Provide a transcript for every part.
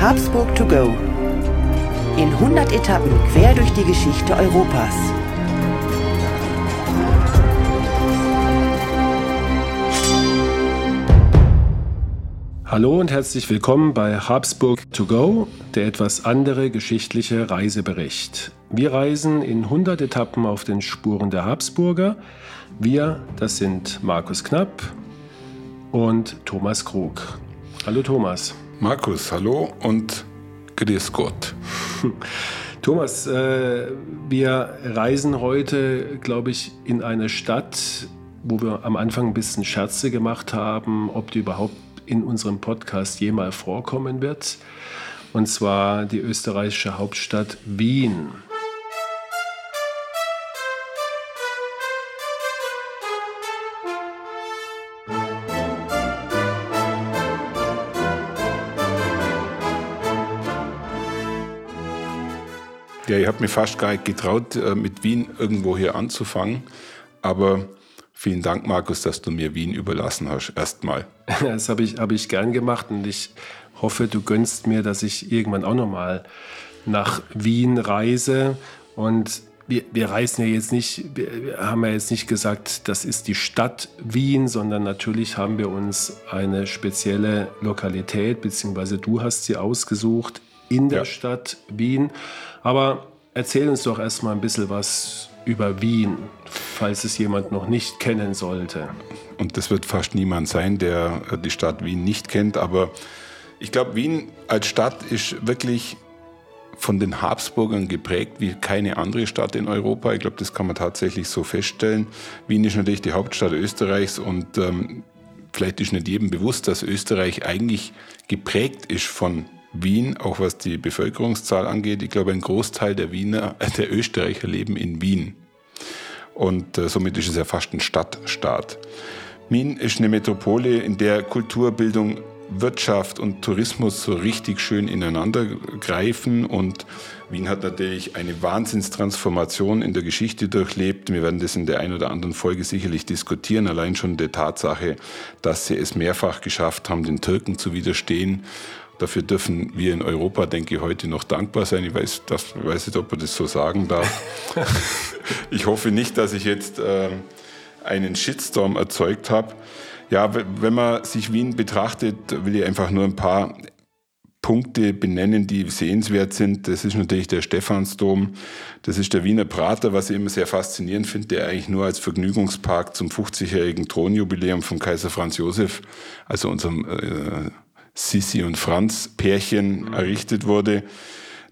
Habsburg to go. In 100 Etappen quer durch die Geschichte Europas. Hallo und herzlich willkommen bei Habsburg to go, der etwas andere geschichtliche Reisebericht. Wir reisen in 100 Etappen auf den Spuren der Habsburger. Wir, das sind Markus Knapp und Thomas Krug. Hallo Thomas. Markus, hallo und grüß Gott. Thomas, äh, wir reisen heute, glaube ich, in eine Stadt, wo wir am Anfang ein bisschen Scherze gemacht haben, ob die überhaupt in unserem Podcast jemals vorkommen wird. Und zwar die österreichische Hauptstadt Wien. Ja, ich habe mir fast gar nicht getraut, äh, mit Wien irgendwo hier anzufangen. Aber vielen Dank, Markus, dass du mir Wien überlassen hast, erstmal. Das habe ich, hab ich gern gemacht und ich hoffe, du gönnst mir, dass ich irgendwann auch nochmal nach Wien reise. Und wir, wir reisen ja jetzt nicht, wir haben ja jetzt nicht gesagt, das ist die Stadt Wien, sondern natürlich haben wir uns eine spezielle Lokalität, beziehungsweise du hast sie ausgesucht in der ja. Stadt Wien. Aber erzähl uns doch erstmal ein bisschen was über Wien, falls es jemand noch nicht kennen sollte. Und das wird fast niemand sein, der äh, die Stadt Wien nicht kennt. Aber ich glaube, Wien als Stadt ist wirklich von den Habsburgern geprägt wie keine andere Stadt in Europa. Ich glaube, das kann man tatsächlich so feststellen. Wien ist natürlich die Hauptstadt Österreichs und ähm, vielleicht ist nicht jedem bewusst, dass Österreich eigentlich geprägt ist von Wien, auch was die Bevölkerungszahl angeht. Ich glaube, ein Großteil der Wiener, äh, der Österreicher leben in Wien. Und äh, somit ist es ja fast ein Stadtstaat. Wien ist eine Metropole, in der Kultur, Bildung, Wirtschaft und Tourismus so richtig schön ineinander greifen. Und Wien hat natürlich eine Wahnsinnstransformation in der Geschichte durchlebt. Wir werden das in der einen oder anderen Folge sicherlich diskutieren. Allein schon der Tatsache, dass sie es mehrfach geschafft haben, den Türken zu widerstehen Dafür dürfen wir in Europa, denke ich, heute noch dankbar sein. Ich weiß, das, weiß nicht, ob man das so sagen darf. ich hoffe nicht, dass ich jetzt äh, einen Shitstorm erzeugt habe. Ja, wenn man sich Wien betrachtet, will ich einfach nur ein paar Punkte benennen, die sehenswert sind. Das ist natürlich der Stephansdom, das ist der Wiener Prater, was ich immer sehr faszinierend finde, der eigentlich nur als Vergnügungspark zum 50-jährigen Thronjubiläum von Kaiser Franz Josef, also unserem äh, Sissi und Franz Pärchen mhm. errichtet wurde.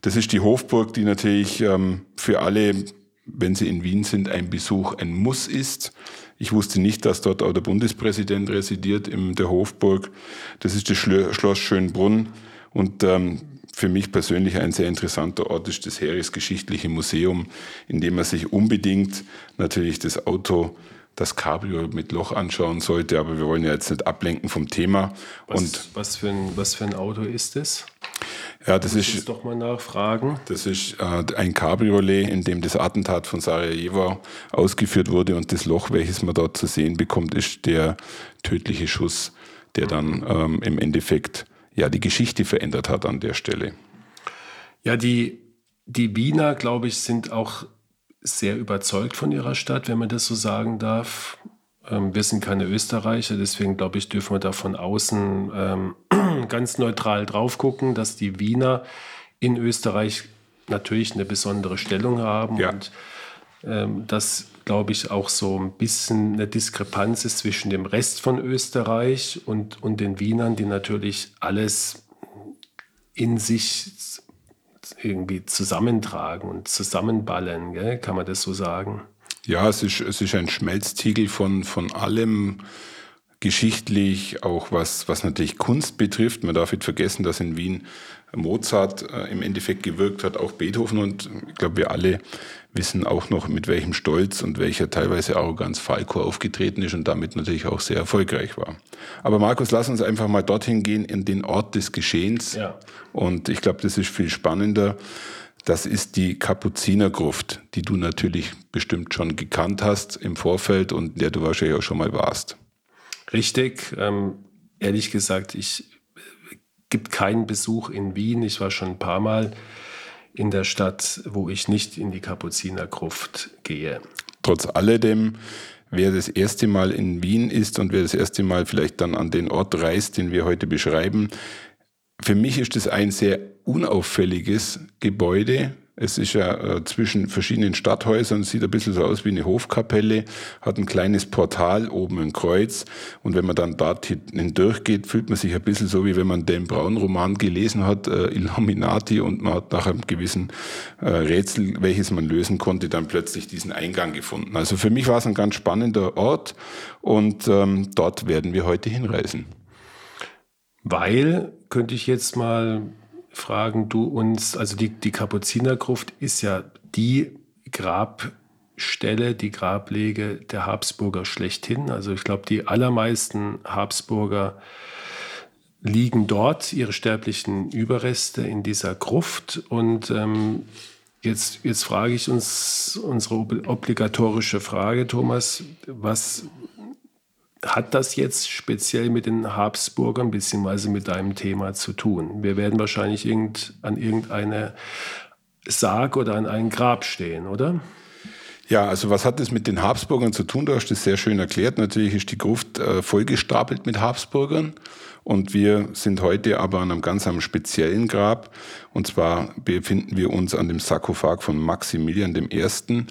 Das ist die Hofburg, die natürlich ähm, für alle, wenn sie in Wien sind, ein Besuch ein Muss ist. Ich wusste nicht, dass dort auch der Bundespräsident residiert in der Hofburg. Das ist das Schloss Schönbrunn und ähm, für mich persönlich ein sehr interessanter Ort ist das Heeresgeschichtliche Museum, in dem man sich unbedingt natürlich das Auto das Cabrio mit Loch anschauen sollte, aber wir wollen ja jetzt nicht ablenken vom Thema. Was, und was, für, ein, was für ein Auto ist das? Ja, das ist. Doch mal nachfragen. Das ist äh, ein Cabriolet, in dem das Attentat von Sarajevo ausgeführt wurde und das Loch, welches man dort zu sehen bekommt, ist der tödliche Schuss, der dann ähm, im Endeffekt ja die Geschichte verändert hat an der Stelle. Ja, die, die Wiener, glaube ich, sind auch sehr überzeugt von ihrer Stadt, wenn man das so sagen darf. Ähm, wir sind keine Österreicher, deswegen glaube ich, dürfen wir da von außen ähm, ganz neutral drauf gucken, dass die Wiener in Österreich natürlich eine besondere Stellung haben ja. und ähm, dass, glaube ich, auch so ein bisschen eine Diskrepanz ist zwischen dem Rest von Österreich und, und den Wienern, die natürlich alles in sich irgendwie zusammentragen und zusammenballen, gell? kann man das so sagen? Ja, es ist, es ist ein Schmelztiegel von, von allem, geschichtlich, auch was, was natürlich Kunst betrifft. Man darf nicht vergessen, dass in Wien Mozart äh, im Endeffekt gewirkt hat, auch Beethoven und ich glaube, wir alle wissen auch noch, mit welchem Stolz und welcher teilweise Arroganz Falco aufgetreten ist und damit natürlich auch sehr erfolgreich war. Aber Markus, lass uns einfach mal dorthin gehen, in den Ort des Geschehens. Ja. Und ich glaube, das ist viel spannender. Das ist die Kapuzinergruft, die du natürlich bestimmt schon gekannt hast im Vorfeld und in der du wahrscheinlich auch schon mal warst. Richtig. Ähm, ehrlich gesagt, ich gibt keinen Besuch in Wien. Ich war schon ein paar Mal in der Stadt, wo ich nicht in die Kapuzinergruft gehe. Trotz alledem, wer das erste Mal in Wien ist und wer das erste Mal vielleicht dann an den Ort reist, den wir heute beschreiben, für mich ist das ein sehr unauffälliges Gebäude, es ist ja äh, zwischen verschiedenen Stadthäusern, sieht ein bisschen so aus wie eine Hofkapelle, hat ein kleines Portal, oben ein Kreuz. Und wenn man dann dort hindurchgeht, fühlt man sich ein bisschen so, wie wenn man den Braun-Roman gelesen hat, äh, Illuminati, und man hat nach einem gewissen äh, Rätsel, welches man lösen konnte, dann plötzlich diesen Eingang gefunden. Also für mich war es ein ganz spannender Ort und ähm, dort werden wir heute hinreisen. Weil, könnte ich jetzt mal fragen du uns, also die, die Kapuzinergruft ist ja die Grabstelle, die Grablege der Habsburger schlechthin. Also ich glaube, die allermeisten Habsburger liegen dort, ihre sterblichen Überreste in dieser Gruft. Und ähm, jetzt, jetzt frage ich uns unsere obligatorische Frage, Thomas, was, hat das jetzt speziell mit den Habsburgern bzw. mit deinem Thema zu tun? Wir werden wahrscheinlich irgend, an irgendeine Sarg oder an ein Grab stehen, oder? Ja, also was hat das mit den Habsburgern zu tun? Du hast das sehr schön erklärt. Natürlich ist die Gruft äh, vollgestapelt mit Habsburgern. Und wir sind heute aber an einem ganz einem speziellen Grab. Und zwar befinden wir uns an dem Sarkophag von Maximilian I.,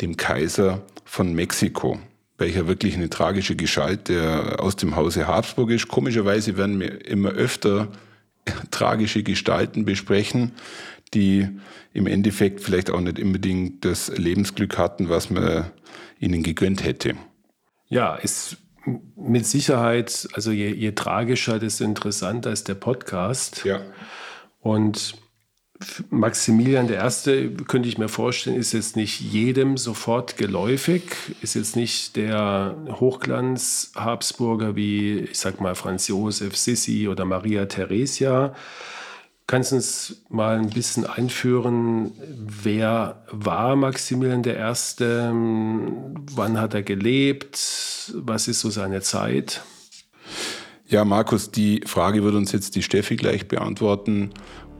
dem Kaiser von Mexiko welcher wirklich eine tragische Gestalt der aus dem Hause Habsburg ist. Komischerweise werden wir immer öfter tragische Gestalten besprechen, die im Endeffekt vielleicht auch nicht unbedingt das Lebensglück hatten, was man ihnen gegönnt hätte. Ja, ist mit Sicherheit, also je, je tragischer, desto interessanter ist der Podcast. Ja. Und Maximilian I., könnte ich mir vorstellen, ist jetzt nicht jedem sofort geläufig, ist jetzt nicht der Hochglanz-Habsburger wie, ich sag mal, Franz Josef Sissi oder Maria Theresia. Kannst du uns mal ein bisschen einführen, wer war Maximilian I., wann hat er gelebt, was ist so seine Zeit? Ja, Markus, die Frage wird uns jetzt die Steffi gleich beantworten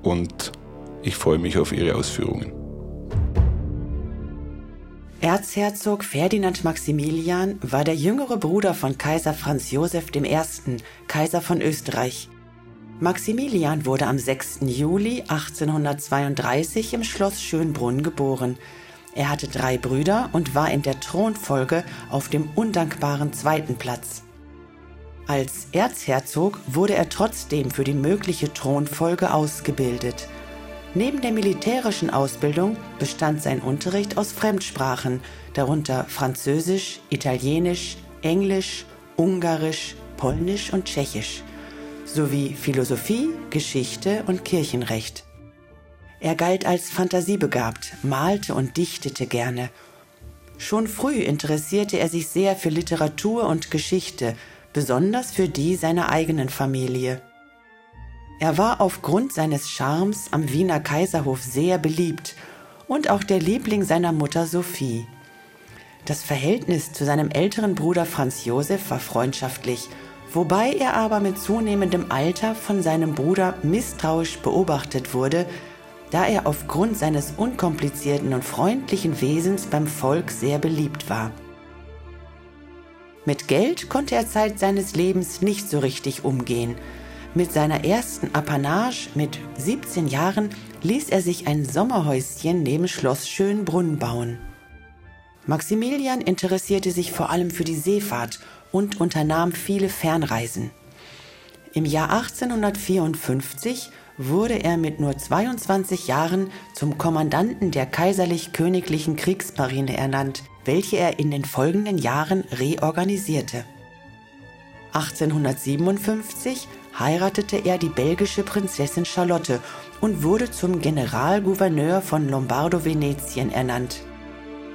und ich freue mich auf Ihre Ausführungen. Erzherzog Ferdinand Maximilian war der jüngere Bruder von Kaiser Franz Josef I., Kaiser von Österreich. Maximilian wurde am 6. Juli 1832 im Schloss Schönbrunn geboren. Er hatte drei Brüder und war in der Thronfolge auf dem undankbaren zweiten Platz. Als Erzherzog wurde er trotzdem für die mögliche Thronfolge ausgebildet. Neben der militärischen Ausbildung bestand sein Unterricht aus Fremdsprachen, darunter Französisch, Italienisch, Englisch, Ungarisch, Polnisch und Tschechisch, sowie Philosophie, Geschichte und Kirchenrecht. Er galt als fantasiebegabt, malte und dichtete gerne. Schon früh interessierte er sich sehr für Literatur und Geschichte, besonders für die seiner eigenen Familie. Er war aufgrund seines Charmes am Wiener Kaiserhof sehr beliebt und auch der Liebling seiner Mutter Sophie. Das Verhältnis zu seinem älteren Bruder Franz Josef war freundschaftlich, wobei er aber mit zunehmendem Alter von seinem Bruder misstrauisch beobachtet wurde, da er aufgrund seines unkomplizierten und freundlichen Wesens beim Volk sehr beliebt war. Mit Geld konnte er Zeit seines Lebens nicht so richtig umgehen, mit seiner ersten Apanage mit 17 Jahren ließ er sich ein Sommerhäuschen neben Schloss Schönbrunn bauen. Maximilian interessierte sich vor allem für die Seefahrt und unternahm viele Fernreisen. Im Jahr 1854 wurde er mit nur 22 Jahren zum Kommandanten der kaiserlich-königlichen Kriegsmarine ernannt, welche er in den folgenden Jahren reorganisierte. 1857 heiratete er die belgische Prinzessin Charlotte und wurde zum Generalgouverneur von Lombardo-Venetien ernannt.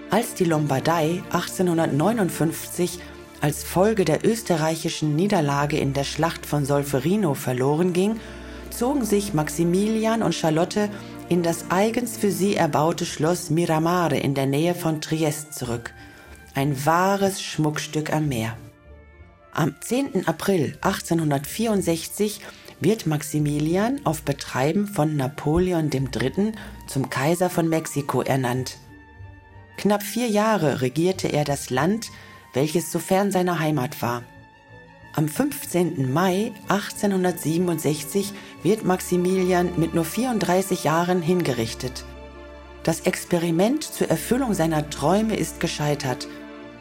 Als die Lombardei 1859 als Folge der österreichischen Niederlage in der Schlacht von Solferino verloren ging, zogen sich Maximilian und Charlotte in das eigens für sie erbaute Schloss Miramare in der Nähe von Triest zurück. Ein wahres Schmuckstück am Meer. Am 10. April 1864 wird Maximilian auf Betreiben von Napoleon III. zum Kaiser von Mexiko ernannt. Knapp vier Jahre regierte er das Land, welches so fern seiner Heimat war. Am 15. Mai 1867 wird Maximilian mit nur 34 Jahren hingerichtet. Das Experiment zur Erfüllung seiner Träume ist gescheitert.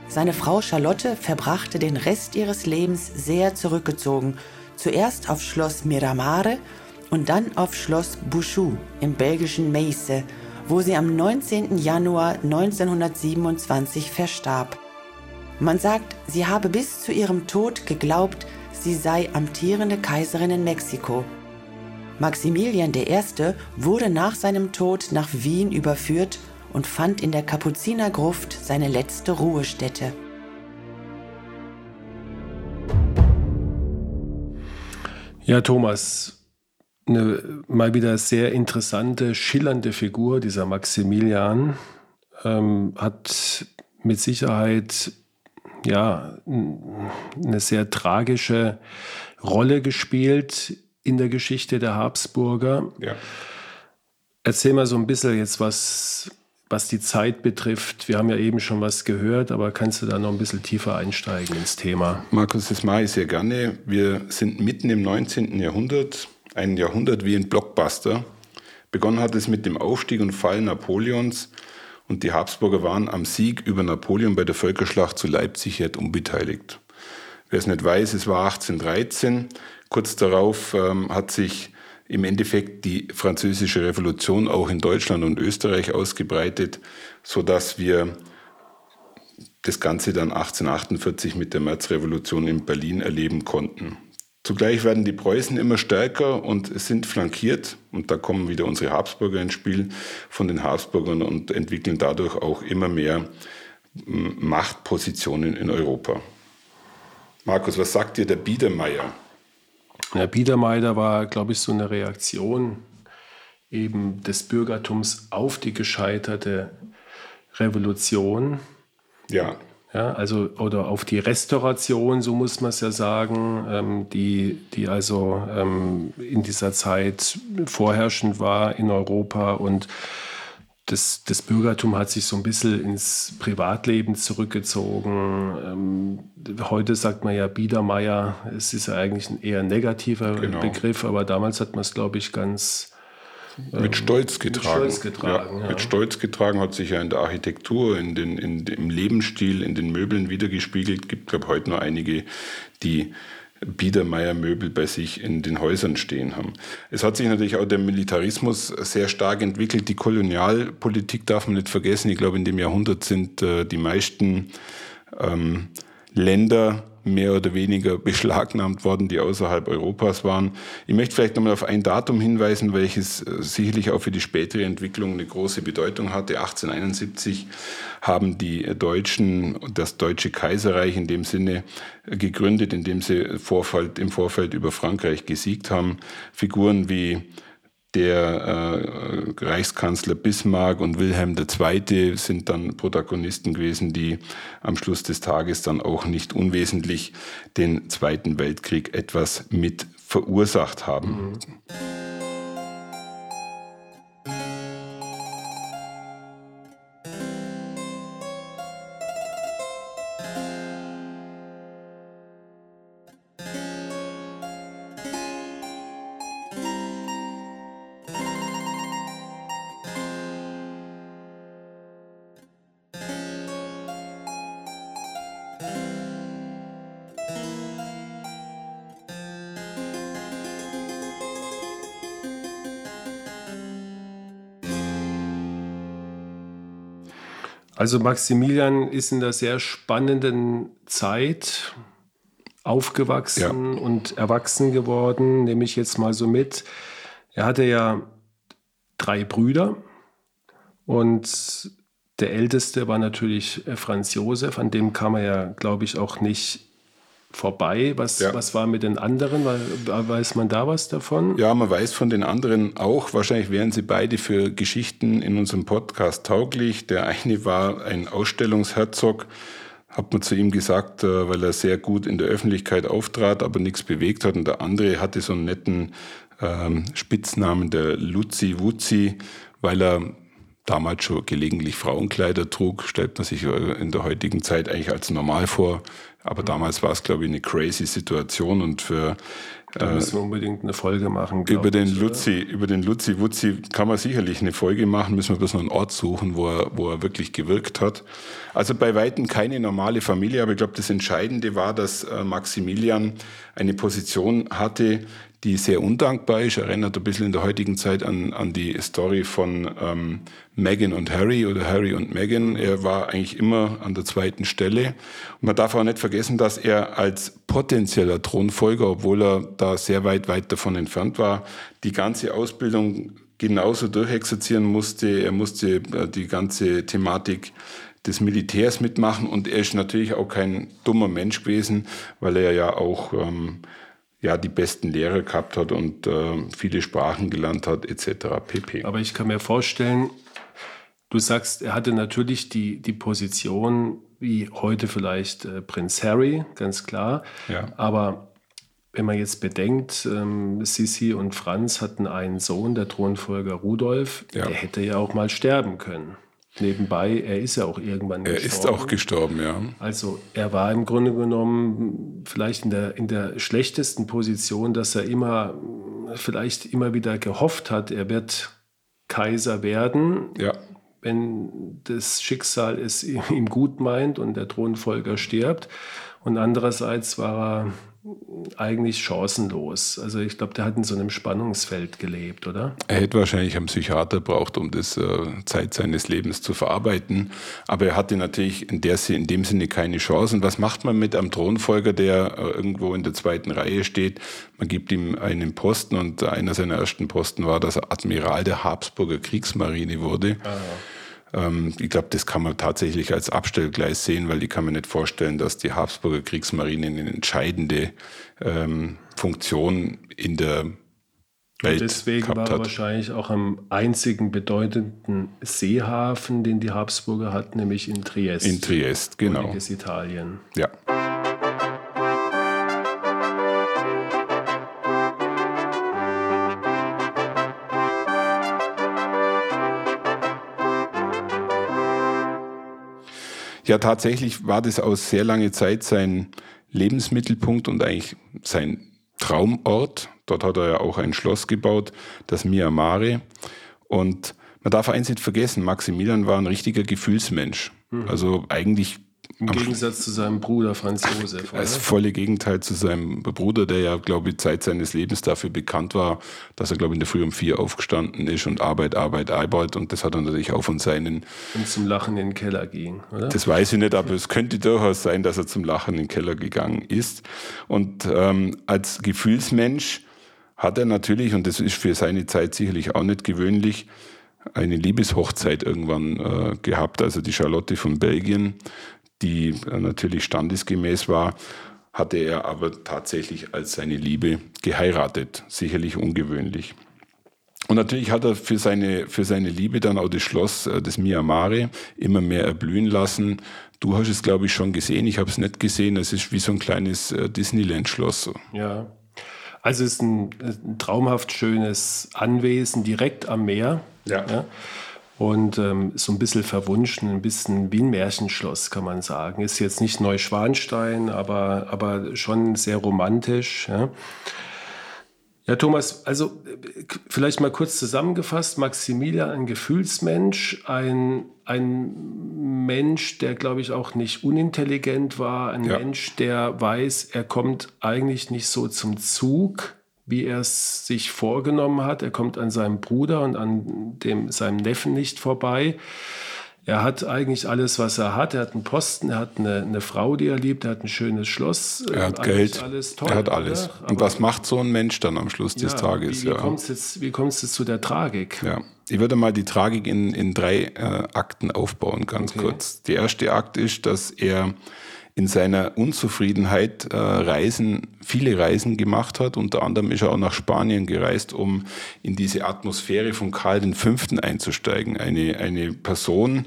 Seine Frau Charlotte verbrachte den Rest ihres Lebens sehr zurückgezogen, zuerst auf Schloss Miramare und dann auf Schloss Bouchoux im belgischen Meissen, wo sie am 19. Januar 1927 verstarb. Man sagt, sie habe bis zu ihrem Tod geglaubt, sie sei amtierende Kaiserin in Mexiko. Maximilian I. wurde nach seinem Tod nach Wien überführt und fand in der Kapuzinergruft seine letzte Ruhestätte. Ja, Thomas, eine mal wieder sehr interessante, schillernde Figur, dieser Maximilian, ähm, hat mit Sicherheit ja, eine sehr tragische Rolle gespielt in der Geschichte der Habsburger. Ja. Erzähl mal so ein bisschen jetzt, was, was die Zeit betrifft. Wir haben ja eben schon was gehört, aber kannst du da noch ein bisschen tiefer einsteigen ins Thema? Markus, das mache ich sehr gerne. Wir sind mitten im 19. Jahrhundert, ein Jahrhundert wie ein Blockbuster. Begonnen hat es mit dem Aufstieg und Fall Napoleons und die Habsburger waren am Sieg über Napoleon bei der Völkerschlacht zu Leipzig yet unbeteiligt. Wer es nicht weiß, es war 1813. Kurz darauf ähm, hat sich im Endeffekt die französische Revolution auch in Deutschland und Österreich ausgebreitet, so dass wir das Ganze dann 1848 mit der Märzrevolution in Berlin erleben konnten. Zugleich werden die Preußen immer stärker und sind flankiert, und da kommen wieder unsere Habsburger ins Spiel, von den Habsburgern und entwickeln dadurch auch immer mehr Machtpositionen in Europa. Markus, was sagt dir der Biedermeier? Der Biedermeier war, glaube ich, so eine Reaktion eben des Bürgertums auf die gescheiterte Revolution. Ja. Ja, also, oder auf die Restauration, so muss man es ja sagen, ähm, die, die also ähm, in dieser Zeit vorherrschend war in Europa und das, das Bürgertum hat sich so ein bisschen ins Privatleben zurückgezogen. Ähm, heute sagt man ja Biedermeier, es ist ja eigentlich ein eher negativer genau. Begriff, aber damals hat man es, glaube ich, ganz mit Stolz getragen. Mit Stolz getragen, ja, ja. Mit Stolz getragen hat sich ja in der Architektur, in den, in, im Lebensstil, in den Möbeln wiedergespiegelt. Gibt, glaube ich, heute noch einige, die Biedermeier-Möbel bei sich in den Häusern stehen haben. Es hat sich natürlich auch der Militarismus sehr stark entwickelt. Die Kolonialpolitik darf man nicht vergessen. Ich glaube, in dem Jahrhundert sind äh, die meisten ähm, Länder mehr oder weniger beschlagnahmt worden, die außerhalb Europas waren. Ich möchte vielleicht nochmal auf ein Datum hinweisen, welches äh, sicherlich auch für die spätere Entwicklung eine große Bedeutung hatte. 1871 haben die Deutschen das Deutsche Kaiserreich in dem Sinne gegründet, indem sie Vorfeld, im Vorfeld über Frankreich gesiegt haben. Figuren wie der äh, Reichskanzler Bismarck und Wilhelm II. sind dann Protagonisten gewesen, die am Schluss des Tages dann auch nicht unwesentlich den Zweiten Weltkrieg etwas mit verursacht haben. Mhm. Also Maximilian ist in der sehr spannenden Zeit aufgewachsen ja. und erwachsen geworden, nehme ich jetzt mal so mit. Er hatte ja drei Brüder und der älteste war natürlich Franz Josef, an dem kam er ja, glaube ich, auch nicht vorbei. Was, ja. was war mit den anderen? Weiß man da was davon? Ja, man weiß von den anderen auch. Wahrscheinlich wären sie beide für Geschichten in unserem Podcast tauglich. Der eine war ein Ausstellungsherzog, hat man zu ihm gesagt, äh, weil er sehr gut in der Öffentlichkeit auftrat, aber nichts bewegt hat. Und der andere hatte so einen netten ähm, Spitznamen, der Luzi Wuzi, weil er damals schon gelegentlich Frauenkleider trug, stellt man sich in der heutigen Zeit eigentlich als normal vor. Aber damals war es, glaube ich, eine crazy Situation und für da müssen wir unbedingt eine Folge machen. Über den, ich, Luzi, über den Luzi Wuzzi kann man sicherlich eine Folge machen, müssen wir bloß noch einen Ort suchen, wo er, wo er wirklich gewirkt hat. Also bei Weitem keine normale Familie, aber ich glaube, das Entscheidende war, dass äh, Maximilian eine Position hatte, die sehr undankbar ist. Erinnert ein bisschen in der heutigen Zeit an, an die Story von ähm, Meghan und Harry oder Harry und Meghan. Er war eigentlich immer an der zweiten Stelle. Und man darf auch nicht vergessen, dass er als potenzieller Thronfolger, obwohl er da sehr weit, weit davon entfernt war, die ganze Ausbildung genauso durchexerzieren musste. Er musste äh, die ganze Thematik des Militärs mitmachen und er ist natürlich auch kein dummer Mensch gewesen, weil er ja auch ähm, ja, die besten Lehrer gehabt hat und äh, viele Sprachen gelernt hat, etc. pp. Aber ich kann mir vorstellen, du sagst, er hatte natürlich die, die Position wie heute vielleicht äh, Prinz Harry, ganz klar. Ja. Aber wenn man jetzt bedenkt, ähm, Sissi und Franz hatten einen Sohn, der Thronfolger Rudolf, ja. der hätte ja auch mal sterben können nebenbei, er ist ja auch irgendwann er gestorben. Er ist auch gestorben, ja. Also er war im Grunde genommen vielleicht in der, in der schlechtesten Position, dass er immer, vielleicht immer wieder gehofft hat, er wird Kaiser werden. Ja. Wenn das Schicksal es ihm gut meint und der Thronfolger stirbt. Und andererseits war er eigentlich chancenlos. Also ich glaube, der hat in so einem Spannungsfeld gelebt, oder? Er hätte wahrscheinlich einen Psychiater braucht, um das äh, Zeit seines Lebens zu verarbeiten. Aber er hatte natürlich in, der, in dem Sinne keine Chance. Und was macht man mit einem Thronfolger, der äh, irgendwo in der zweiten Reihe steht? Man gibt ihm einen Posten und einer seiner ersten Posten war, dass er Admiral der Habsburger Kriegsmarine wurde. Aha. Ähm, ich glaube, das kann man tatsächlich als Abstellgleis sehen, weil ich kann mir nicht vorstellen, dass die Habsburger Kriegsmarine eine entscheidende ähm, Funktion in der Welt Deswegen war er wahrscheinlich auch am einzigen bedeutenden Seehafen, den die Habsburger hatten, nämlich in Triest. In Triest, genau. Heutiges Italien. Ja. Ja, tatsächlich war das aus sehr langer Zeit sein Lebensmittelpunkt und eigentlich sein Traumort. Dort hat er ja auch ein Schloss gebaut, das Miamare. Und man darf eins nicht vergessen, Maximilian war ein richtiger Gefühlsmensch. Mhm. Also eigentlich im Gegensatz zu seinem Bruder Franz Josef. Das volle Gegenteil zu seinem Bruder, der ja, glaube ich, Zeit seines Lebens dafür bekannt war, dass er, glaube ich, in der Früh um vier aufgestanden ist und Arbeit, Arbeit, Arbeit. Und das hat er natürlich auch von seinen. Und zum Lachen in den Keller ging, oder? Das weiß ich nicht, aber es könnte durchaus sein, dass er zum Lachen in den Keller gegangen ist. Und ähm, als Gefühlsmensch hat er natürlich, und das ist für seine Zeit sicherlich auch nicht gewöhnlich, eine Liebeshochzeit irgendwann äh, gehabt, also die Charlotte von Belgien, die äh, natürlich standesgemäß war, hatte er aber tatsächlich als seine Liebe geheiratet. Sicherlich ungewöhnlich. Und natürlich hat er für seine, für seine Liebe dann auch das Schloss äh, des Myanmar immer mehr erblühen lassen. Du hast es, glaube ich, schon gesehen. Ich habe es nicht gesehen. Es ist wie so ein kleines äh, Disneyland-Schloss. Ja. Also es ist ein, ein, traumhaft schönes Anwesen direkt am Meer. ja? ja? Und ähm, so ein bisschen verwunschen, ein bisschen wie ein Märchenschloss, kann man sagen. Ist jetzt nicht Neuschwanstein, aber, aber schon sehr romantisch. Ja. Ja, Thomas, also vielleicht mal kurz zusammengefasst, Maximilian ein Gefühlsmensch, ein, ein Mensch, der, glaube ich, auch nicht unintelligent war, ein ja. Mensch, der weiß, er kommt eigentlich nicht so zum Zug wie er es sich vorgenommen hat. Er kommt an seinem Bruder und an dem, seinem Neffen nicht vorbei. Er hat eigentlich alles, was er hat. Er hat einen Posten, er hat eine, eine Frau, die er liebt, er hat ein schönes Schloss. Er hat Geld, toll, er hat alles. Und was macht so ein Mensch dann am Schluss des Tages? Wie, wie ja. kommt es jetzt, jetzt zu der Tragik? Ja. Ich würde mal die Tragik in, in drei äh, Akten aufbauen, ganz okay. kurz. Der erste Akt ist, dass er in seiner Unzufriedenheit äh, Reisen viele Reisen gemacht hat. Unter anderem ist er auch nach Spanien gereist, um in diese Atmosphäre von Karl V. einzusteigen. Eine, eine Person,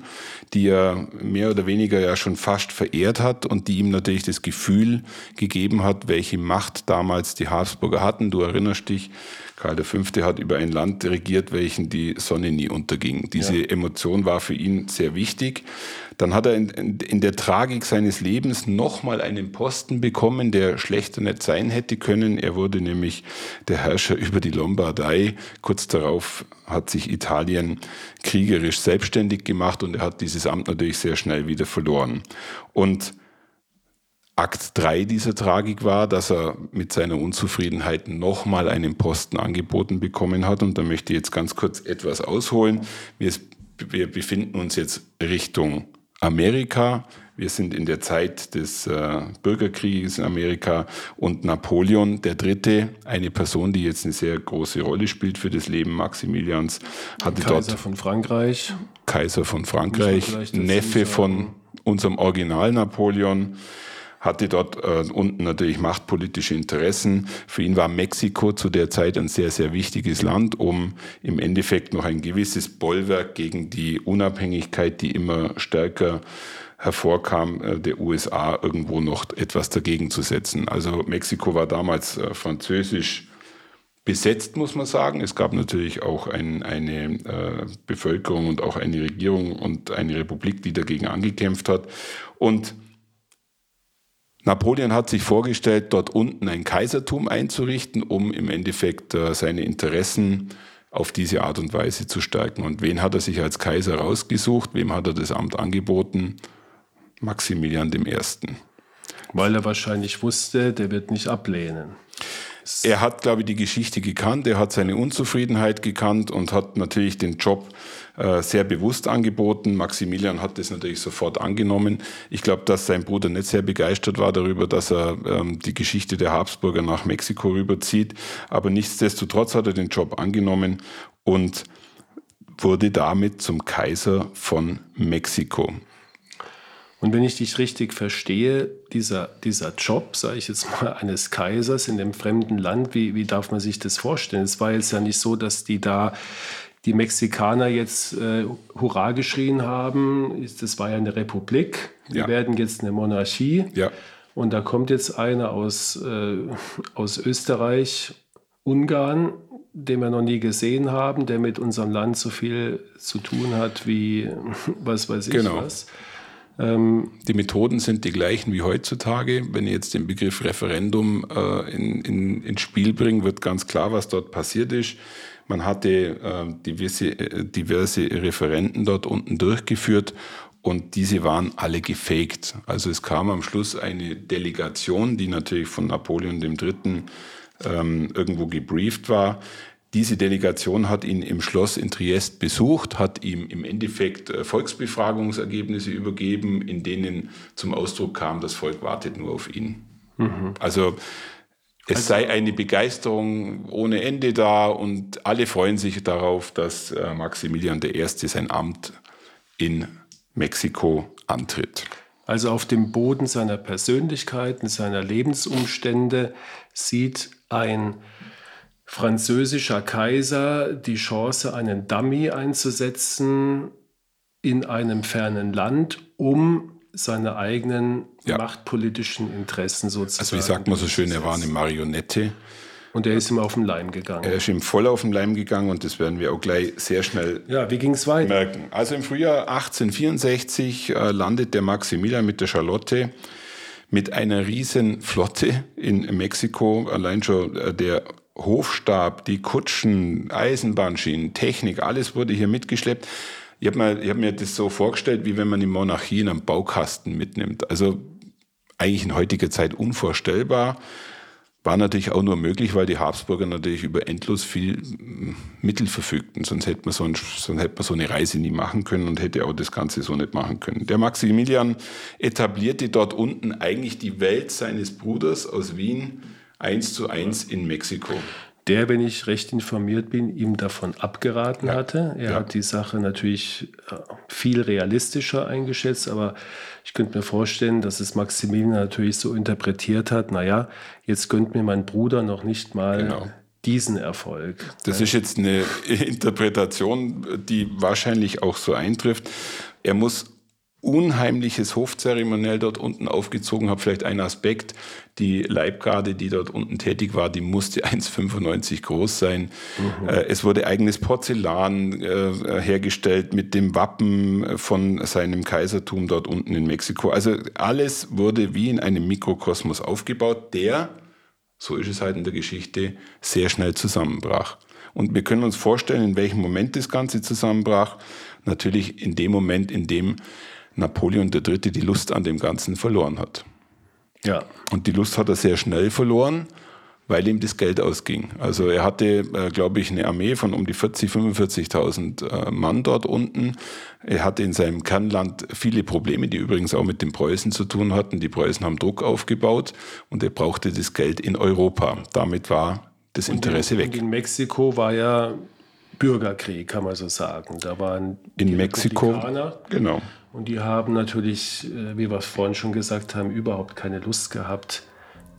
die er mehr oder weniger ja schon fast verehrt hat und die ihm natürlich das Gefühl gegeben hat, welche Macht damals die Habsburger hatten. Du erinnerst dich, Karl V. hat über ein Land regiert, welchen die Sonne nie unterging. Diese ja. Emotion war für ihn sehr wichtig. Dann hat er in, in der Tragik seines Lebens nochmal einen Posten bekommen, der schlechter nicht sein hätte können. Er wurde nämlich der Herrscher über die Lombardei. Kurz darauf hat sich Italien kriegerisch selbstständig gemacht und er hat dieses Amt natürlich sehr schnell wieder verloren. Und Akt 3 dieser Tragik war, dass er mit seiner Unzufriedenheit nochmal einen Posten angeboten bekommen hat. Und da möchte ich jetzt ganz kurz etwas ausholen. Wir, wir befinden uns jetzt Richtung Amerika. Wir sind in der Zeit des äh, Bürgerkrieges in Amerika. Und Napoleon der Dritte, eine Person, die jetzt eine sehr große Rolle spielt für das Leben Maximilians, hatte Kaiser dort Kaiser von Frankreich, Kaiser von Frankreich, Neffe von unserem Original Napoleon hatte dort äh, unten natürlich machtpolitische Interessen. Für ihn war Mexiko zu der Zeit ein sehr, sehr wichtiges Land, um im Endeffekt noch ein gewisses Bollwerk gegen die Unabhängigkeit, die immer stärker hervorkam, äh, der USA irgendwo noch etwas dagegen zu setzen. Also Mexiko war damals äh, französisch besetzt, muss man sagen. Es gab natürlich auch ein, eine äh, Bevölkerung und auch eine Regierung und eine Republik, die dagegen angekämpft hat. Und Napoleon hat sich vorgestellt, dort unten ein Kaisertum einzurichten, um im Endeffekt äh, seine Interessen auf diese Art und Weise zu stärken. Und wen hat er sich als Kaiser rausgesucht? Wem hat er das Amt angeboten? Maximilian I. Weil er wahrscheinlich wusste, der wird nicht ablehnen. Er hat, glaube ich, die Geschichte gekannt, er hat seine Unzufriedenheit gekannt und hat natürlich den Job äh, sehr bewusst angeboten. Maximilian hat das natürlich sofort angenommen. Ich glaube, dass sein Bruder nicht sehr begeistert war darüber, dass er ähm, die Geschichte der Habsburger nach Mexiko rüberzieht. Aber nichtsdestotrotz hat er den Job angenommen und wurde damit zum Kaiser von Mexiko. Und wenn ich dich richtig verstehe, dieser, dieser Job, sage ich jetzt mal, eines Kaisers in einem fremden Land, wie, wie darf man sich das vorstellen? Es war jetzt ja nicht so, dass die da die Mexikaner jetzt äh, Hurra geschrien haben. Das war ja eine Republik. Wir ja. werden jetzt eine Monarchie. Ja. Und da kommt jetzt einer aus, äh, aus Österreich, Ungarn, den wir noch nie gesehen haben, der mit unserem Land so viel zu tun hat wie was weiß ich genau. was. Ähm, die Methoden sind die gleichen wie heutzutage. Wenn ich jetzt den Begriff Referendum äh, in, in, ins Spiel bringe, wird ganz klar, was dort passiert ist. Man hatte äh, diverse, äh, diverse Referenten dort unten durchgeführt und diese waren alle gefaked. Also es kam am Schluss eine Delegation, die natürlich von Napoleon III. Ähm, irgendwo gebrieft war. Diese Delegation hat ihn im Schloss in Triest besucht, hat ihm im Endeffekt äh, Volksbefragungsergebnisse übergeben, in denen zum Ausdruck kam, das Volk wartet nur auf ihn. Mhm. Also es also, sei eine Begeisterung ohne Ende da und alle freuen sich darauf, dass äh, Maximilian I. sein Amt in Mexiko antritt. Also auf dem Boden seiner Persönlichkeiten, seiner Lebensumstände sieht ein französischer Kaiser die Chance, einen Dummy einzusetzen in einem fernen Land, um seine eigenen ja. machtpolitischen Interessen sozusagen. Also wie sagt man so schön, er war eine Marionette. Und er ist ihm auf den Leim gegangen. Er ist ihm voll auf den Leim gegangen und das werden wir auch gleich sehr schnell ja, wie ging's weiter? merken. Also im Frühjahr 1864 äh, landet der Maximilian mit der Charlotte mit einer riesen Flotte in Mexiko. Allein schon äh, der Hofstab, die Kutschen, Eisenbahnschienen, Technik, alles wurde hier mitgeschleppt. Ich habe mir, hab mir das so vorgestellt, wie wenn man die in einem Baukasten mitnimmt. Also eigentlich in heutiger Zeit unvorstellbar. War natürlich auch nur möglich, weil die Habsburger natürlich über endlos viel Mittel verfügten. Sonst hätte, man so ein, sonst hätte man so eine Reise nie machen können und hätte auch das Ganze so nicht machen können. Der Maximilian etablierte dort unten eigentlich die Welt seines Bruders aus Wien eins zu eins in Mexiko. der, wenn ich recht informiert bin, ihm davon abgeraten ja. hatte. Er ja. hat die Sache natürlich äh, viel realistischer eingeschätzt, aber ich könnte mir vorstellen, dass es Maximilian natürlich so interpretiert hat, naja, jetzt gönnt mir mein Bruder noch nicht mal genau. diesen Erfolg. Das ist jetzt eine Interpretation, die wahrscheinlich auch so eintrifft. Er muss unheimliches Hofzeremoniell dort unten aufgezogen habe. Vielleicht ein Aspekt, die Leibgarde, die dort unten tätig war, die musste 1,95 groß sein. Mhm. Äh, es wurde eigenes Porzellan äh, hergestellt mit dem Wappen von seinem Kaisertum dort unten in Mexiko. Also alles wurde wie in einem Mikrokosmos aufgebaut, der, so ist es halt in der Geschichte, sehr schnell zusammenbrach. Und wir können uns vorstellen, in welchem Moment das Ganze zusammenbrach. Natürlich in dem Moment, in dem Napoleon III. die Lust an dem Ganzen verloren hat. Ja. Und die Lust hat er sehr schnell verloren, weil ihm das Geld ausging. Also er hatte, äh, glaube ich, eine Armee von um die 40, 45.000 äh, Mann dort unten. Er hatte in seinem Kernland viele Probleme, die übrigens auch mit den Preußen zu tun hatten. Die Preußen haben Druck aufgebaut und er brauchte das Geld in Europa. Damit war das Interesse und in, weg. in Mexiko war ja Bürgerkrieg, kann man so sagen. Da waren in Mexiko, genau. Und die haben natürlich, äh, wie wir es vorhin schon gesagt haben, überhaupt keine Lust gehabt,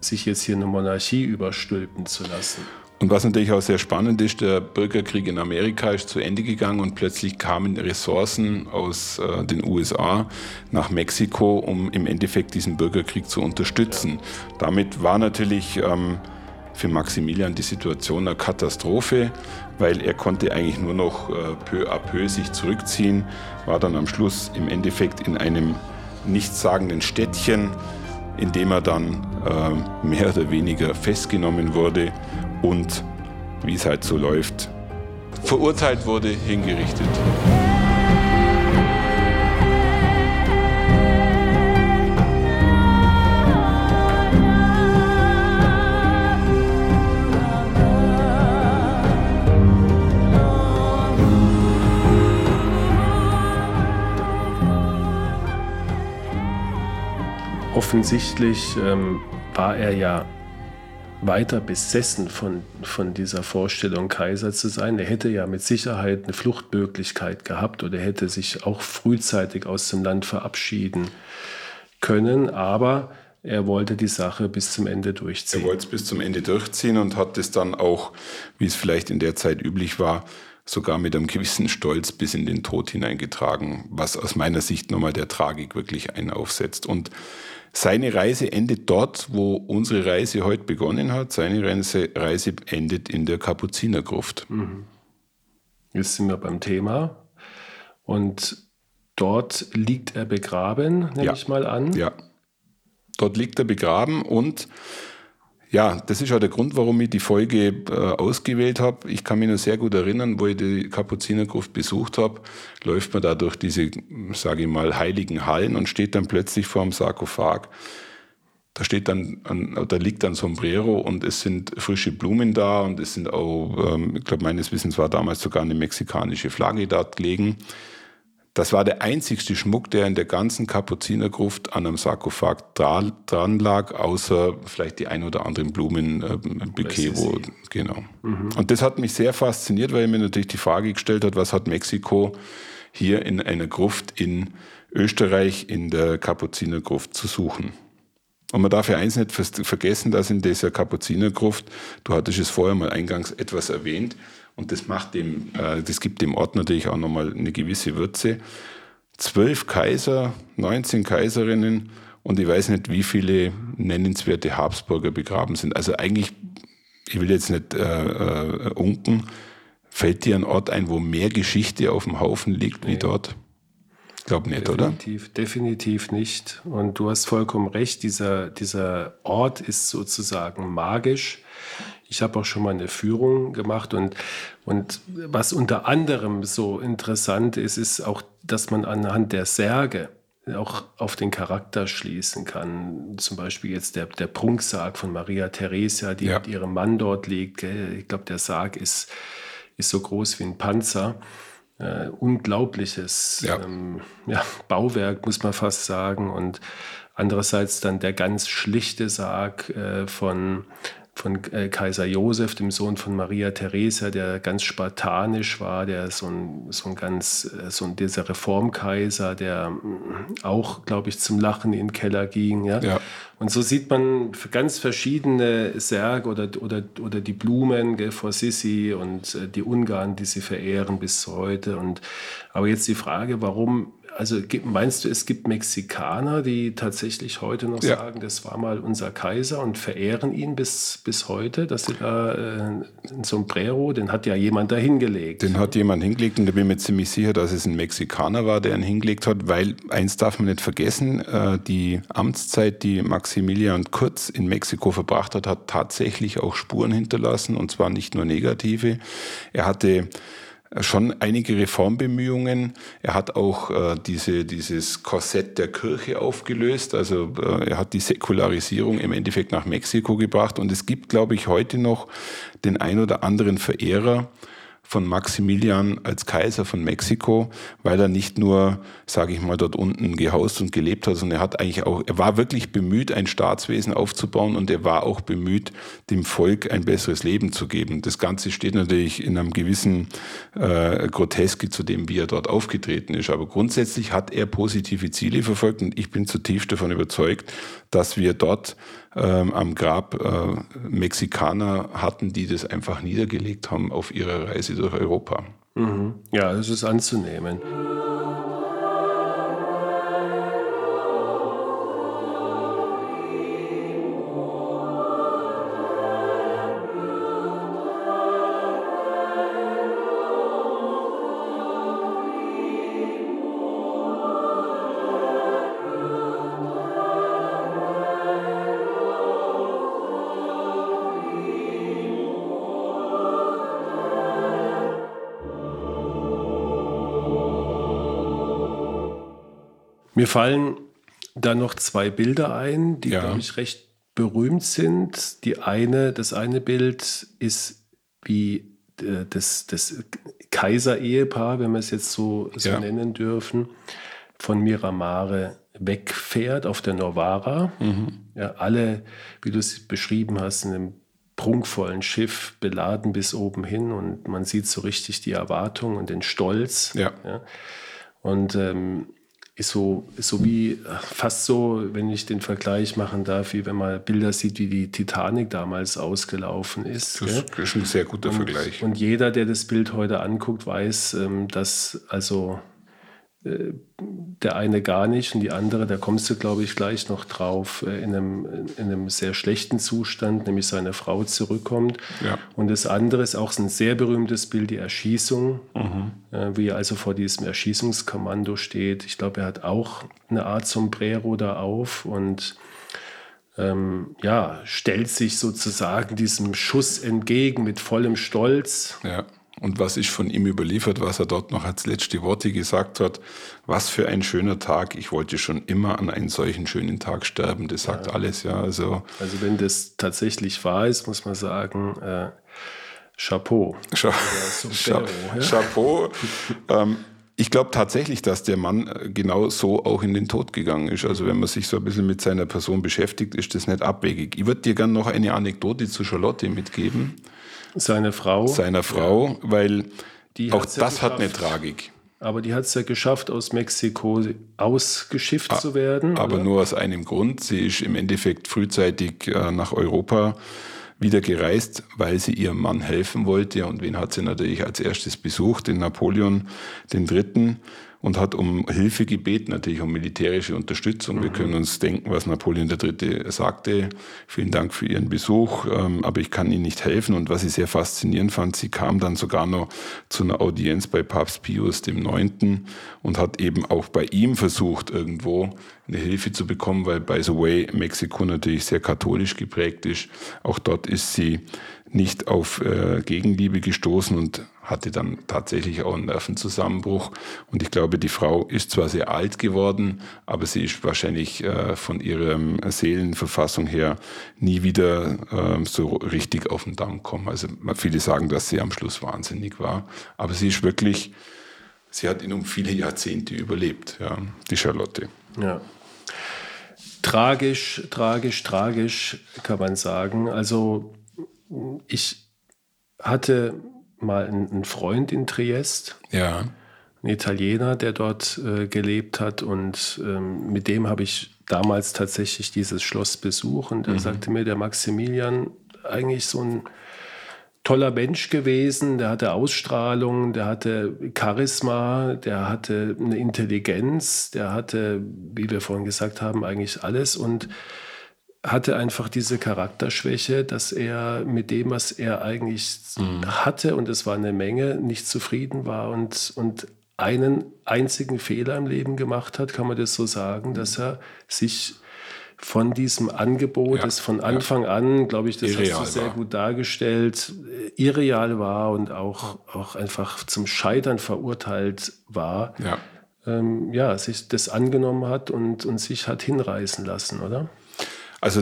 sich jetzt hier eine Monarchie überstülpen zu lassen. Und was natürlich auch sehr spannend ist, der Bürgerkrieg in Amerika ist zu Ende gegangen und plötzlich kamen Ressourcen aus äh, den USA nach Mexiko, um im Endeffekt diesen Bürgerkrieg zu unterstützen. Ja. Damit war natürlich ähm, für Maximilian die Situation eine Katastrophe, weil er konnte eigentlich nur noch äh, peu à peu sich zurückziehen, war dann am Schluss im Endeffekt in einem nichtssagenden Städtchen, in dem er dann äh, mehr oder weniger festgenommen wurde und, wie es halt so läuft, verurteilt wurde, hingerichtet. Offensichtlich ähm, war er ja weiter besessen von, von dieser Vorstellung, Kaiser zu sein. Er hätte ja mit Sicherheit eine Fluchtmöglichkeit gehabt oder hätte sich auch frühzeitig aus dem Land verabschieden können, aber er wollte die Sache bis zum Ende durchziehen. Er wollte es bis zum Ende durchziehen und hat es dann auch, wie es vielleicht in der Zeit üblich war, sogar mit einem gewissen Stolz bis in den Tod hineingetragen, was aus meiner Sicht nochmal der Tragik wirklich einen aufsetzt. Und seine Reise endet dort, wo unsere Reise heute begonnen hat. Seine Reise endet in der Kapuzinergruft. Mhm. Jetzt sind wir beim Thema. Und dort liegt er begraben, nehme ja. ich mal an. Ja. Dort liegt er begraben und ja, das ist auch der Grund, warum ich die Folge äh, ausgewählt habe. Ich kann mich noch sehr gut erinnern, wo ich die Kapuzinergruft besucht habe, läuft man da durch diese, sage ich mal, heiligen Hallen und steht dann plötzlich vor dem Sarkophag. Da steht dann, an, da liegt dann Sombrero und es sind frische Blumen da und es sind auch, ähm, ich glaube, meines Wissens war damals sogar eine mexikanische Flagge dort gelegen. Das war der einzigste Schmuck, der in der ganzen Kapuzinergruft an einem Sarkophag dran lag, außer vielleicht die ein oder anderen Blumenbouquet. Äh, wo, genau. Mhm. Und das hat mich sehr fasziniert, weil mir natürlich die Frage gestellt hat, was hat Mexiko hier in einer Gruft in Österreich in der Kapuzinergruft zu suchen? Und man darf ja eins nicht vergessen, dass in dieser Kapuzinergruft, du hattest es vorher mal eingangs etwas erwähnt, und das macht dem, äh, das gibt dem Ort natürlich auch nochmal eine gewisse Würze. Zwölf Kaiser, 19 Kaiserinnen und ich weiß nicht, wie viele nennenswerte Habsburger begraben sind. Also eigentlich, ich will jetzt nicht äh, äh, unken, fällt dir ein Ort ein, wo mehr Geschichte auf dem Haufen liegt nee. wie dort? Ich glaube nicht, definitiv, oder? Definitiv nicht. Und du hast vollkommen recht, dieser, dieser Ort ist sozusagen magisch. Ich habe auch schon mal eine Führung gemacht und, und was unter anderem so interessant ist, ist auch, dass man anhand der Särge auch auf den Charakter schließen kann. Zum Beispiel jetzt der, der Prunksarg von Maria Theresia, die ja. mit ihrem Mann dort liegt. Ich glaube, der Sarg ist, ist so groß wie ein Panzer. Äh, unglaubliches ja. Ähm, ja, Bauwerk, muss man fast sagen. Und andererseits dann der ganz schlichte Sarg äh, von von äh, Kaiser Josef, dem Sohn von Maria Theresia, der ganz spartanisch war, der so ein, so ein ganz, äh, so ein, dieser Reformkaiser, der mm, auch, glaube ich, zum Lachen in den Keller ging. Ja? ja. Und so sieht man ganz verschiedene Särge oder, oder, oder die Blumen gell, vor Sissi und äh, die Ungarn, die sie verehren bis heute. Und, aber jetzt die Frage, warum also meinst du, es gibt Mexikaner, die tatsächlich heute noch ja. sagen, das war mal unser Kaiser und verehren ihn bis, bis heute, dass sie da äh, ein Sombrero, den hat ja jemand da hingelegt. Den hat jemand hingelegt und ich bin mir ziemlich sicher, dass es ein Mexikaner war, der ihn hingelegt hat, weil eins darf man nicht vergessen, äh, die Amtszeit, die Maximilian Kurz in Mexiko verbracht hat, hat tatsächlich auch Spuren hinterlassen und zwar nicht nur negative. Er hatte schon einige Reformbemühungen. Er hat auch äh, diese, dieses Korsett der Kirche aufgelöst. Also äh, er hat die Säkularisierung im Endeffekt nach Mexiko gebracht. Und es gibt, glaube ich, heute noch den ein oder anderen Verehrer, von Maximilian als Kaiser von Mexiko, weil er nicht nur, sage ich mal, dort unten gehaust und gelebt hat, sondern er hat eigentlich auch, er war wirklich bemüht, ein Staatswesen aufzubauen und er war auch bemüht, dem Volk ein besseres Leben zu geben. Das Ganze steht natürlich in einem gewissen äh, Groteske zu dem, wie er dort aufgetreten ist. Aber grundsätzlich hat er positive Ziele verfolgt und ich bin zutiefst davon überzeugt, dass wir dort ähm, am Grab äh, Mexikaner hatten, die das einfach niedergelegt haben auf ihrer Reise durch Europa. Mhm. Ja, das ist anzunehmen. Mir fallen da noch zwei Bilder ein, die, ja. glaube ich, recht berühmt sind. Die eine, das eine Bild ist wie äh, das, das Kaiser-Ehepaar, wenn wir es jetzt so, so ja. nennen dürfen, von Miramare wegfährt auf der Novara. Mhm. Ja, alle, wie du es beschrieben hast, in einem prunkvollen Schiff, beladen bis oben hin und man sieht so richtig die Erwartung und den Stolz. Ja. ja. Und ähm, ist so, ist so wie fast so, wenn ich den Vergleich machen darf, wie wenn man Bilder sieht, wie die Titanic damals ausgelaufen ist. Das ist ein sehr guter und, Vergleich. Und jeder, der das Bild heute anguckt, weiß, ähm, dass also der eine gar nicht und die andere, da kommst du, glaube ich, gleich noch drauf, äh, in einem, in einem sehr schlechten Zustand, nämlich seine Frau zurückkommt. Ja. Und das andere ist auch ein sehr berühmtes Bild, die Erschießung, mhm. Äh, wie er also vor diesem Erschießungskommando steht. Ich glaube, er hat auch eine Art Sombrero da auf und ähm, ja, stellt sich sozusagen diesem Schuss entgegen mit vollem Stolz. Ja. Und was ist von ihm überliefert, was er dort noch als letzte Worte gesagt hat, was für ein schöner Tag, ich wollte schon immer an einen solchen schönen Tag sterben, das sagt ja. alles, ja. Also, also wenn das tatsächlich wahr ist, muss man sagen, äh, Chapeau. Cha Cha ja? Chapeau. ähm, ich glaube tatsächlich, dass der Mann äh, genau so auch in den Tod gegangen ist. Also wenn man sich so ein bisschen mit seiner Person beschäftigt, ist das nicht abwegig. Ich würde dir gerne noch eine Anekdote zu Charlotte mitgeben. Seine Frau. Seiner Frau, weil die auch das ja hat eine Tragik. Aber die hat es ja geschafft, aus Mexiko ausgeschifft A zu werden. Aber oder? nur aus einem Grund. Sie ist im Endeffekt frühzeitig äh, nach Europa wieder gereist, weil sie ihrem Mann helfen wollte. Und wen hat sie natürlich als erstes besucht? Den Napoleon den Dritten und hat um Hilfe gebeten, natürlich um militärische Unterstützung. Mhm. Wir können uns denken, was Napoleon III. sagte. Vielen Dank für Ihren Besuch, ähm, aber ich kann Ihnen nicht helfen. Und was ich sehr faszinierend fand, sie kam dann sogar noch zu einer Audienz bei Papst Pius IX. und hat eben auch bei ihm versucht, irgendwo eine Hilfe zu bekommen, weil, by the way, Mexiko natürlich sehr katholisch geprägt ist. Auch dort ist sie nicht auf äh, Gegenliebe gestoßen und hatte dann tatsächlich auch einen Nervenzusammenbruch. Und ich glaube, die Frau ist zwar sehr alt geworden, aber sie ist wahrscheinlich äh, von ihrer Seelenverfassung her nie wieder äh, so richtig auf den Damm gekommen. Also viele sagen, dass sie am Schluss wahnsinnig war. Aber sie ist wirklich, sie hat ihn um viele Jahrzehnte überlebt, ja, die Charlotte. Ja. Tragisch, tragisch, tragisch, kann man sagen. Also ich hatte mal einen Freund in Triest. Ja. Ein Italiener, der dort äh, gelebt hat. Und ähm, mit dem habe ich damals tatsächlich dieses Schloss besucht. Und er mhm. sagte mir, der Maximilian, eigentlich so ein toller Mensch gewesen, der hatte Ausstrahlung, der hatte Charisma, der hatte eine Intelligenz, der hatte, wie wir vorhin gesagt haben, eigentlich alles und hatte einfach diese Charakterschwäche, dass er mit dem, was er eigentlich mhm. hatte, und es war eine Menge, nicht zufrieden war und, und einen einzigen Fehler im Leben gemacht hat, kann man das so sagen, dass er sich von diesem Angebot, ja, das von Anfang ja. an, glaube ich, das irreal hast du sehr war. gut dargestellt, irreal war und auch, auch einfach zum Scheitern verurteilt war, ja, ähm, ja sich das angenommen hat und, und sich hat hinreißen lassen, oder? Also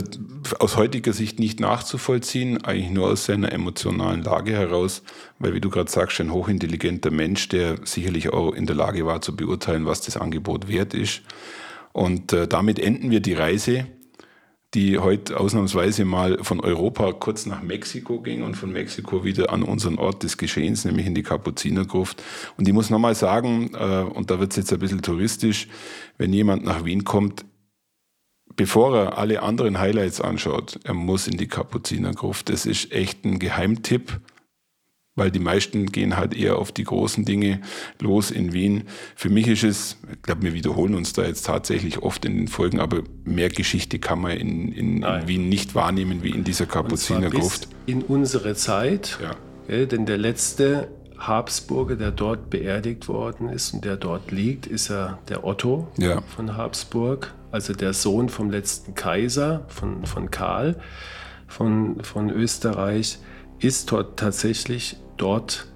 aus heutiger Sicht nicht nachzuvollziehen, eigentlich nur aus seiner emotionalen Lage heraus, weil wie du gerade sagst, ein hochintelligenter Mensch, der sicherlich auch in der Lage war zu beurteilen, was das Angebot wert ist. Und äh, damit enden wir die Reise, die heute ausnahmsweise mal von Europa kurz nach Mexiko ging und von Mexiko wieder an unseren Ort des Geschehens, nämlich in die Kapuzinergruft. Und ich muss nochmal sagen, äh, und da wird es jetzt ein bisschen touristisch, wenn jemand nach Wien kommt, bevor er alle anderen Highlights anschaut, er muss in die Kapuzinergruft. Das ist echt ein Geheimtipp, weil die meisten gehen halt eher auf die großen Dinge los in Wien. Für mich ist es, ich glaube, wir wiederholen uns da jetzt tatsächlich oft in den Folgen, aber mehr Geschichte kann man in, in, in Wien nicht wahrnehmen wie in dieser Kapuzinergruft. In unsere Zeit, ja. Ja, denn der letzte Habsburger, der dort beerdigt worden ist und der dort liegt, ist ja der Otto ja. von Habsburg, also der Sohn vom letzten Kaiser, von, von Karl von, von Österreich, ist dort tatsächlich dort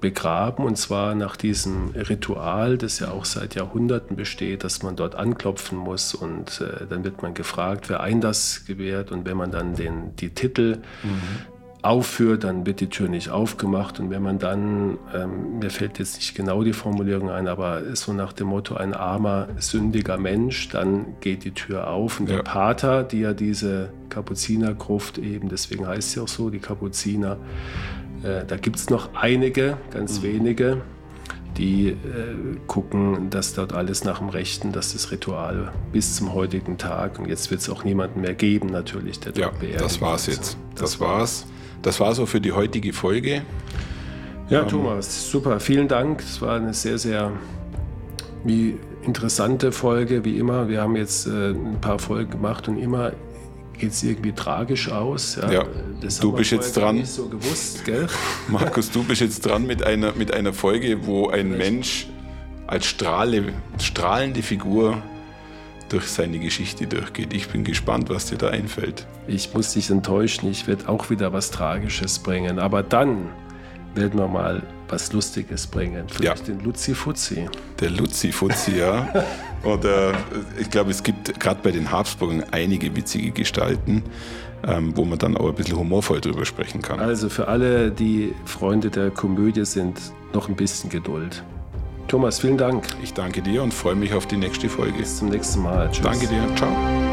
begraben. Und zwar nach diesem Ritual, das ja auch seit Jahrhunderten besteht, dass man dort anklopfen muss und äh, dann wird man gefragt, wer ein das gewährt und wenn man dann den, die Titel mhm aufführt, dann wird die Tür nicht aufgemacht. Und wenn man dann, ähm, mir fällt jetzt nicht genau die Formulierung ein, aber so nach dem Motto, ein armer, sündiger Mensch, dann geht die Tür auf. Und ja. der Pater, die ja diese Kapuzinergruft eben, deswegen heißt sie auch so, die Kapuziner, äh, da gibt es noch einige, ganz mhm. wenige, die äh, gucken, dass dort alles nach dem Rechten, dass das Ritual bis zum heutigen Tag, und jetzt wird es auch niemanden mehr geben natürlich, der dort ja, beerdigt das war's jetzt. Das, das war's. Das war so für die heutige Folge. Ja, ähm, Thomas, super. Vielen Dank. Es war eine sehr, sehr wie interessante Folge, wie immer. Wir haben jetzt äh, ein paar Folgen gemacht und immer geht es irgendwie tragisch aus. Ja, ja. du bist jetzt dran. Nicht so gewusst, gell? Markus, du bist jetzt dran mit einer, mit einer Folge, wo ein Mensch als Strahle, strahlende Figur durch seine Geschichte durchgeht. Ich bin gespannt, was dir da einfällt. Ich muss dich enttäuschen, ich werde auch wieder was Tragisches bringen. Aber dann werden wir mal was Lustiges bringen. Vielleicht ja. den Luzi Fuzzi. Der Luzi Fuzzi, ja. Und äh, ich glaube, es gibt gerade bei den Habsburgern einige witzige Gestalten, ähm, wo man dann auch ein bisschen humorvoll drüber sprechen kann. Also für alle, die Freunde der Komödie sind, noch ein bisschen Geduld. Thomas, vielen Dank. Ich danke dir und freue mich auf die nächste Folge. Bis zum nächsten Mal. Tschüss. Danke dir. Ciao.